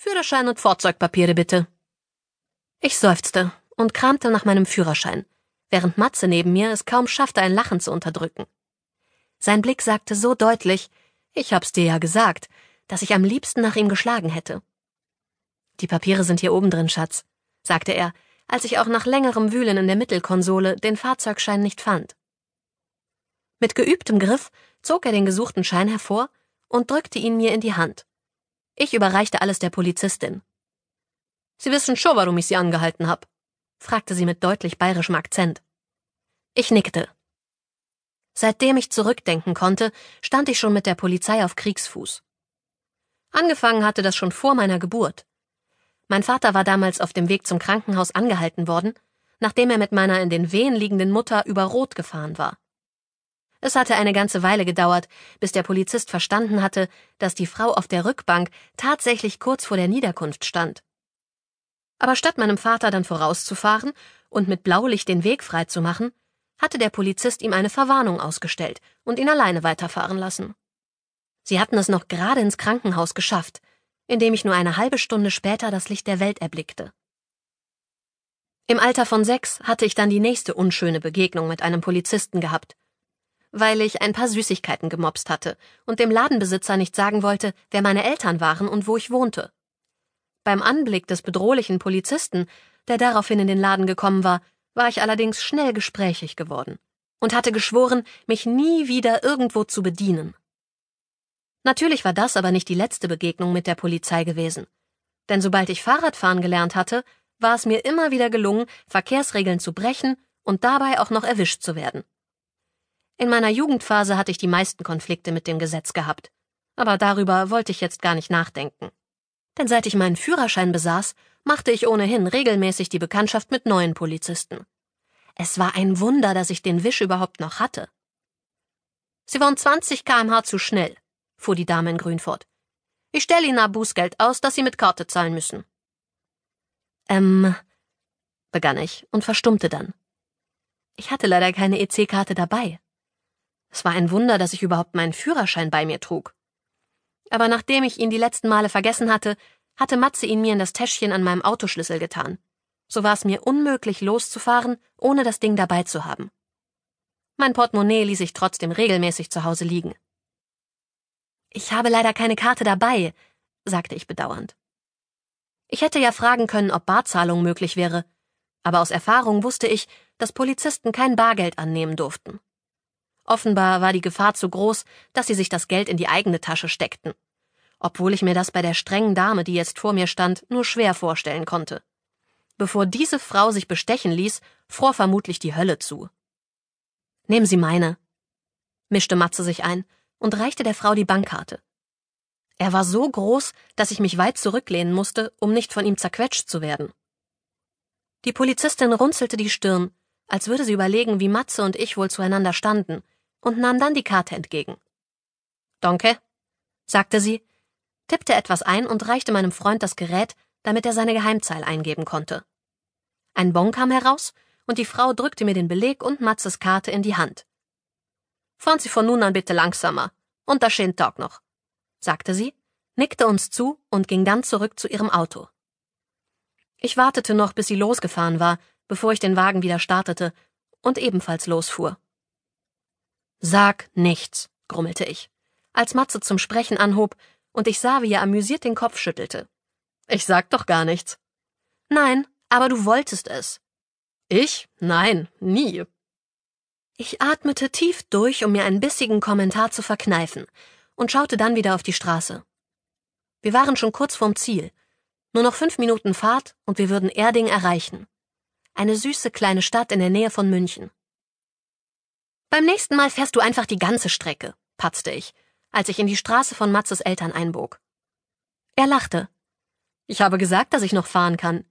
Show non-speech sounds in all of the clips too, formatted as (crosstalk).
Führerschein und Fahrzeugpapiere bitte. Ich seufzte und kramte nach meinem Führerschein, während Matze neben mir es kaum schaffte, ein Lachen zu unterdrücken. Sein Blick sagte so deutlich, ich hab's dir ja gesagt, dass ich am liebsten nach ihm geschlagen hätte. Die Papiere sind hier oben drin, Schatz, sagte er, als ich auch nach längerem Wühlen in der Mittelkonsole den Fahrzeugschein nicht fand. Mit geübtem Griff zog er den gesuchten Schein hervor und drückte ihn mir in die Hand. Ich überreichte alles der Polizistin. Sie wissen schon, warum ich Sie angehalten hab? fragte sie mit deutlich bayerischem Akzent. Ich nickte. Seitdem ich zurückdenken konnte, stand ich schon mit der Polizei auf Kriegsfuß. Angefangen hatte das schon vor meiner Geburt. Mein Vater war damals auf dem Weg zum Krankenhaus angehalten worden, nachdem er mit meiner in den Wehen liegenden Mutter über Rot gefahren war. Es hatte eine ganze Weile gedauert, bis der Polizist verstanden hatte, dass die Frau auf der Rückbank tatsächlich kurz vor der Niederkunft stand. Aber statt meinem Vater dann vorauszufahren und mit Blaulicht den Weg freizumachen, hatte der Polizist ihm eine Verwarnung ausgestellt und ihn alleine weiterfahren lassen. Sie hatten es noch gerade ins Krankenhaus geschafft, indem ich nur eine halbe Stunde später das Licht der Welt erblickte. Im Alter von sechs hatte ich dann die nächste unschöne Begegnung mit einem Polizisten gehabt, weil ich ein paar Süßigkeiten gemobst hatte und dem Ladenbesitzer nicht sagen wollte, wer meine Eltern waren und wo ich wohnte. Beim Anblick des bedrohlichen Polizisten, der daraufhin in den Laden gekommen war, war ich allerdings schnell gesprächig geworden und hatte geschworen, mich nie wieder irgendwo zu bedienen. Natürlich war das aber nicht die letzte Begegnung mit der Polizei gewesen. Denn sobald ich Fahrradfahren gelernt hatte, war es mir immer wieder gelungen, Verkehrsregeln zu brechen und dabei auch noch erwischt zu werden. In meiner Jugendphase hatte ich die meisten Konflikte mit dem Gesetz gehabt. Aber darüber wollte ich jetzt gar nicht nachdenken. Denn seit ich meinen Führerschein besaß, machte ich ohnehin regelmäßig die Bekanntschaft mit neuen Polizisten. Es war ein Wunder, dass ich den Wisch überhaupt noch hatte. Sie waren 20 kmh zu schnell, fuhr die Dame in Grün fort. Ich stelle Ihnen ein Bußgeld aus, das Sie mit Karte zahlen müssen. Ähm, begann ich und verstummte dann. Ich hatte leider keine EC-Karte dabei. Es war ein Wunder, dass ich überhaupt meinen Führerschein bei mir trug. Aber nachdem ich ihn die letzten Male vergessen hatte, hatte Matze ihn mir in das Täschchen an meinem Autoschlüssel getan. So war es mir unmöglich loszufahren, ohne das Ding dabei zu haben. Mein Portemonnaie ließ ich trotzdem regelmäßig zu Hause liegen. Ich habe leider keine Karte dabei, sagte ich bedauernd. Ich hätte ja fragen können, ob Barzahlung möglich wäre, aber aus Erfahrung wusste ich, dass Polizisten kein Bargeld annehmen durften. Offenbar war die Gefahr zu groß, dass sie sich das Geld in die eigene Tasche steckten, obwohl ich mir das bei der strengen Dame, die jetzt vor mir stand, nur schwer vorstellen konnte. Bevor diese Frau sich bestechen ließ, fror vermutlich die Hölle zu. Nehmen Sie meine, mischte Matze sich ein und reichte der Frau die Bankkarte. Er war so groß, dass ich mich weit zurücklehnen musste, um nicht von ihm zerquetscht zu werden. Die Polizistin runzelte die Stirn, als würde sie überlegen, wie Matze und ich wohl zueinander standen, und nahm dann die Karte entgegen. Danke, sagte sie, tippte etwas ein und reichte meinem Freund das Gerät, damit er seine Geheimzahl eingeben konnte. Ein Bon kam heraus, und die Frau drückte mir den Beleg und Matzes Karte in die Hand. Fahren Sie von nun an bitte langsamer. Und da schönen Tag noch, sagte sie, nickte uns zu und ging dann zurück zu ihrem Auto. Ich wartete noch, bis sie losgefahren war, bevor ich den Wagen wieder startete und ebenfalls losfuhr. Sag nichts, grummelte ich, als Matze zum Sprechen anhob und ich sah, wie er amüsiert den Kopf schüttelte. Ich sag doch gar nichts. Nein, aber du wolltest es. Ich? Nein, nie. Ich atmete tief durch, um mir einen bissigen Kommentar zu verkneifen, und schaute dann wieder auf die Straße. Wir waren schon kurz vorm Ziel. Nur noch fünf Minuten Fahrt und wir würden Erding erreichen. Eine süße kleine Stadt in der Nähe von München. Beim nächsten Mal fährst du einfach die ganze Strecke, patzte ich, als ich in die Straße von Matzes Eltern einbog. Er lachte. Ich habe gesagt, dass ich noch fahren kann.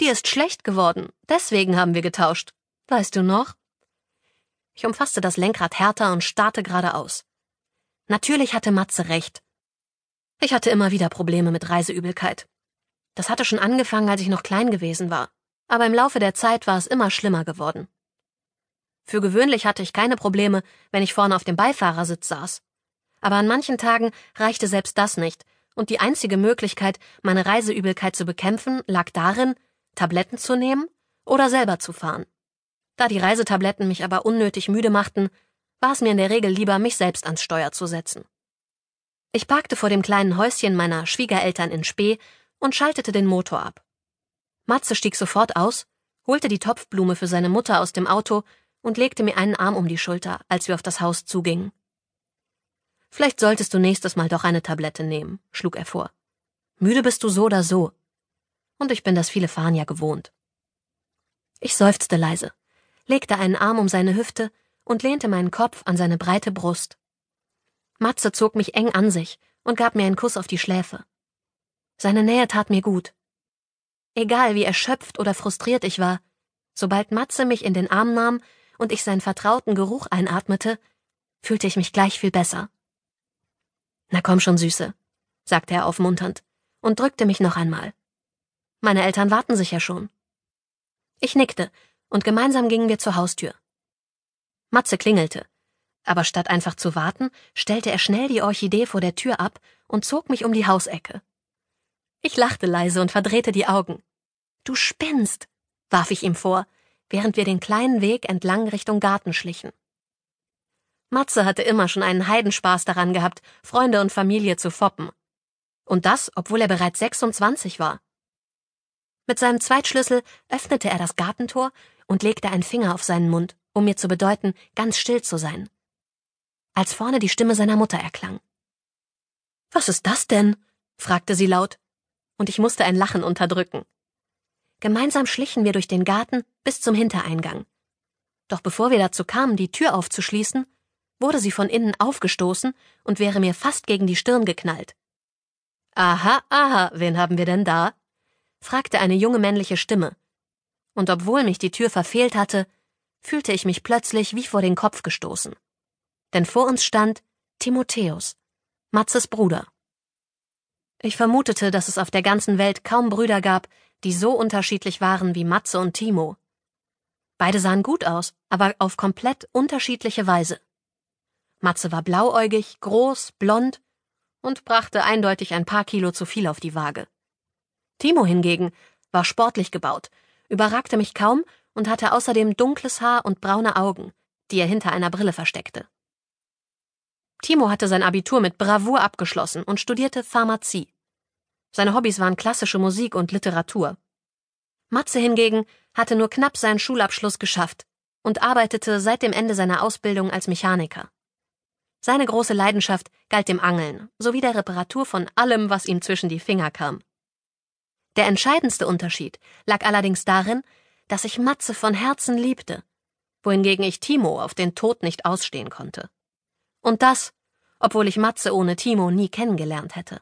Dir ist schlecht geworden, deswegen haben wir getauscht. Weißt du noch? Ich umfasste das Lenkrad härter und starrte geradeaus. Natürlich hatte Matze recht. Ich hatte immer wieder Probleme mit Reiseübelkeit. Das hatte schon angefangen, als ich noch klein gewesen war, aber im Laufe der Zeit war es immer schlimmer geworden. Für gewöhnlich hatte ich keine Probleme, wenn ich vorne auf dem Beifahrersitz saß. Aber an manchen Tagen reichte selbst das nicht, und die einzige Möglichkeit, meine Reiseübelkeit zu bekämpfen, lag darin, Tabletten zu nehmen oder selber zu fahren. Da die Reisetabletten mich aber unnötig müde machten, war es mir in der Regel lieber, mich selbst ans Steuer zu setzen. Ich parkte vor dem kleinen Häuschen meiner Schwiegereltern in Spee und schaltete den Motor ab. Matze stieg sofort aus, holte die Topfblume für seine Mutter aus dem Auto und legte mir einen Arm um die Schulter, als wir auf das Haus zugingen. Vielleicht solltest du nächstes Mal doch eine Tablette nehmen, schlug er vor. Müde bist du so oder so. Und ich bin das viele Fahren ja gewohnt. Ich seufzte leise, legte einen Arm um seine Hüfte und lehnte meinen Kopf an seine breite Brust. Matze zog mich eng an sich und gab mir einen Kuss auf die Schläfe. Seine Nähe tat mir gut. Egal wie erschöpft oder frustriert ich war, sobald Matze mich in den Arm nahm und ich seinen vertrauten Geruch einatmete, fühlte ich mich gleich viel besser. Na komm schon, Süße, sagte er aufmunternd und drückte mich noch einmal. Meine Eltern warten sicher schon. Ich nickte und gemeinsam gingen wir zur Haustür. Matze klingelte, aber statt einfach zu warten, stellte er schnell die Orchidee vor der Tür ab und zog mich um die Hausecke. Ich lachte leise und verdrehte die Augen. Du spinnst, warf ich ihm vor, während wir den kleinen Weg entlang Richtung Garten schlichen. Matze hatte immer schon einen Heidenspaß daran gehabt, Freunde und Familie zu foppen. Und das, obwohl er bereits 26 war. Mit seinem Zweitschlüssel öffnete er das Gartentor und legte einen Finger auf seinen Mund, um mir zu bedeuten, ganz still zu sein als vorne die Stimme seiner Mutter erklang. Was ist das denn? fragte sie laut, und ich musste ein Lachen unterdrücken. Gemeinsam schlichen wir durch den Garten bis zum Hintereingang. Doch bevor wir dazu kamen, die Tür aufzuschließen, wurde sie von innen aufgestoßen und wäre mir fast gegen die Stirn geknallt. Aha, aha, wen haben wir denn da? fragte eine junge männliche Stimme. Und obwohl mich die Tür verfehlt hatte, fühlte ich mich plötzlich wie vor den Kopf gestoßen denn vor uns stand Timotheus, Matzes Bruder. Ich vermutete, dass es auf der ganzen Welt kaum Brüder gab, die so unterschiedlich waren wie Matze und Timo. Beide sahen gut aus, aber auf komplett unterschiedliche Weise. Matze war blauäugig, groß, blond und brachte eindeutig ein paar Kilo zu viel auf die Waage. Timo hingegen war sportlich gebaut, überragte mich kaum und hatte außerdem dunkles Haar und braune Augen, die er hinter einer Brille versteckte. Timo hatte sein Abitur mit Bravour abgeschlossen und studierte Pharmazie. Seine Hobbys waren klassische Musik und Literatur. Matze hingegen hatte nur knapp seinen Schulabschluss geschafft und arbeitete seit dem Ende seiner Ausbildung als Mechaniker. Seine große Leidenschaft galt dem Angeln sowie der Reparatur von allem, was ihm zwischen die Finger kam. Der entscheidendste Unterschied lag allerdings darin, dass ich Matze von Herzen liebte, wohingegen ich Timo auf den Tod nicht ausstehen konnte. Und das, obwohl ich Matze ohne Timo nie kennengelernt hätte.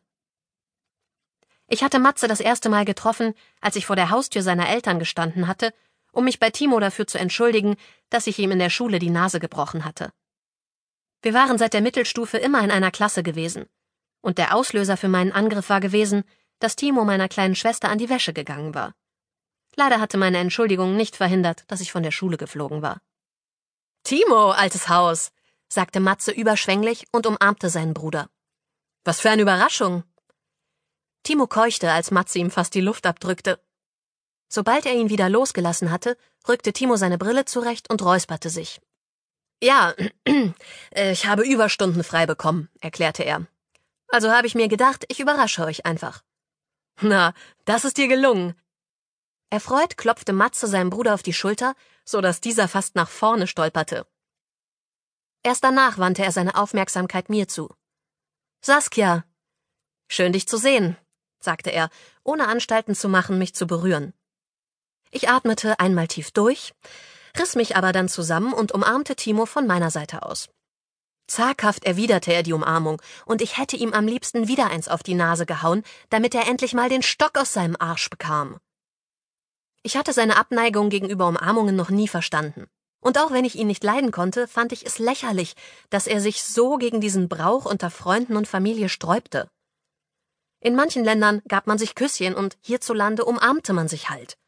Ich hatte Matze das erste Mal getroffen, als ich vor der Haustür seiner Eltern gestanden hatte, um mich bei Timo dafür zu entschuldigen, dass ich ihm in der Schule die Nase gebrochen hatte. Wir waren seit der Mittelstufe immer in einer Klasse gewesen, und der Auslöser für meinen Angriff war gewesen, dass Timo meiner kleinen Schwester an die Wäsche gegangen war. Leider hatte meine Entschuldigung nicht verhindert, dass ich von der Schule geflogen war. Timo, altes Haus, sagte Matze überschwänglich und umarmte seinen Bruder. Was für eine Überraschung. Timo keuchte, als Matze ihm fast die Luft abdrückte. Sobald er ihn wieder losgelassen hatte, rückte Timo seine Brille zurecht und räusperte sich. Ja, (clears throat) ich habe Überstunden frei bekommen, erklärte er. Also habe ich mir gedacht, ich überrasche euch einfach. Na, das ist dir gelungen. Erfreut klopfte Matze seinem Bruder auf die Schulter, so dass dieser fast nach vorne stolperte. Erst danach wandte er seine Aufmerksamkeit mir zu. Saskia. Schön dich zu sehen, sagte er, ohne Anstalten zu machen, mich zu berühren. Ich atmete einmal tief durch, riss mich aber dann zusammen und umarmte Timo von meiner Seite aus. Zaghaft erwiderte er die Umarmung, und ich hätte ihm am liebsten wieder eins auf die Nase gehauen, damit er endlich mal den Stock aus seinem Arsch bekam. Ich hatte seine Abneigung gegenüber Umarmungen noch nie verstanden. Und auch wenn ich ihn nicht leiden konnte, fand ich es lächerlich, dass er sich so gegen diesen Brauch unter Freunden und Familie sträubte. In manchen Ländern gab man sich Küsschen und hierzulande umarmte man sich halt.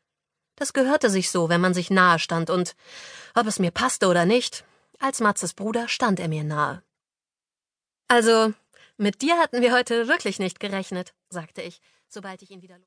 Das gehörte sich so, wenn man sich nahe stand und, ob es mir passte oder nicht, als Matzes Bruder stand er mir nahe. Also, Mit dir hatten wir heute wirklich nicht gerechnet, sagte ich, sobald ich ihn wieder